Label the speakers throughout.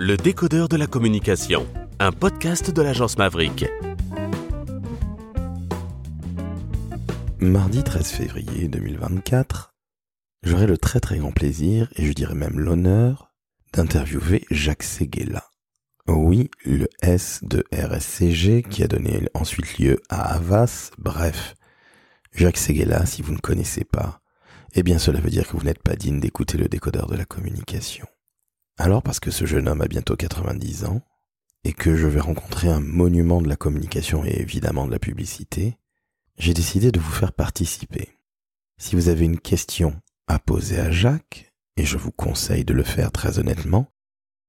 Speaker 1: Le décodeur de la communication, un podcast de l'agence Maverick.
Speaker 2: Mardi 13 février 2024, j'aurai le très très grand plaisir, et je dirais même l'honneur, d'interviewer Jacques Seguela. Oui, le S de RSCG qui a donné ensuite lieu à Havas, bref. Jacques Seguela, si vous ne connaissez pas, eh bien cela veut dire que vous n'êtes pas digne d'écouter le décodeur de la communication. Alors parce que ce jeune homme a bientôt 90 ans, et que je vais rencontrer un monument de la communication et évidemment de la publicité, j'ai décidé de vous faire participer. Si vous avez une question à poser à Jacques, et je vous conseille de le faire très honnêtement,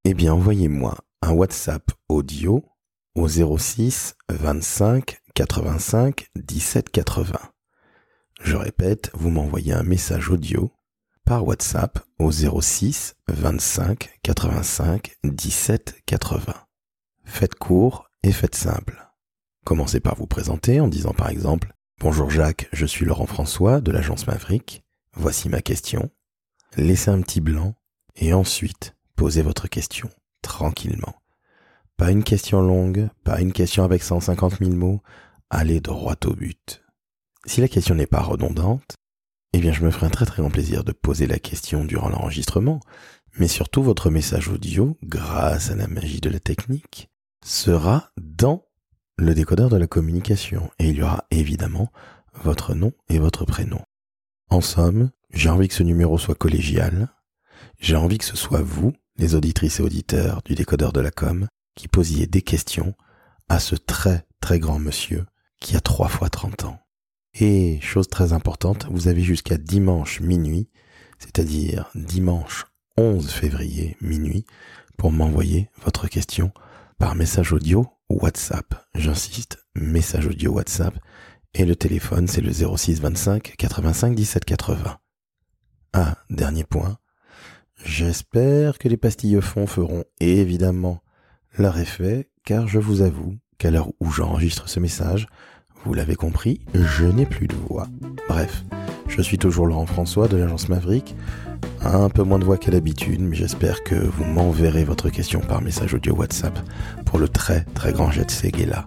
Speaker 2: eh bien envoyez-moi un WhatsApp audio au 06 25 85 17 80. Je répète, vous m'envoyez un message audio par WhatsApp au 06 25 85 17 80. Faites court et faites simple. Commencez par vous présenter en disant par exemple Bonjour Jacques, je suis Laurent François de l'agence Maverick. Voici ma question. Laissez un petit blanc et ensuite posez votre question tranquillement. Pas une question longue, pas une question avec 150 000 mots, allez droit au but. Si la question n'est pas redondante, eh bien je me ferai un très très grand plaisir de poser la question durant l'enregistrement, mais surtout votre message audio, grâce à la magie de la technique, sera dans le décodeur de la communication et il y aura évidemment votre nom et votre prénom. En somme, j'ai envie que ce numéro soit collégial, j'ai envie que ce soit vous, les auditrices et auditeurs du décodeur de la com, qui posiez des questions à ce très très grand monsieur qui a trois fois 30 ans. Et chose très importante, vous avez jusqu'à dimanche minuit, c'est-à-dire dimanche 11 février minuit, pour m'envoyer votre question par message audio WhatsApp. J'insiste, message audio WhatsApp. Et le téléphone, c'est le 06 25 85 17 80. Ah, dernier point. J'espère que les pastilles fond feront évidemment leur effet, car je vous avoue qu'à l'heure où j'enregistre ce message, vous l'avez compris, je n'ai plus de voix. Bref, je suis toujours Laurent François de l'agence Maverick. Un peu moins de voix qu'à l'habitude, mais j'espère que vous m'enverrez votre question par message audio WhatsApp pour le très très grand jet de Seguela.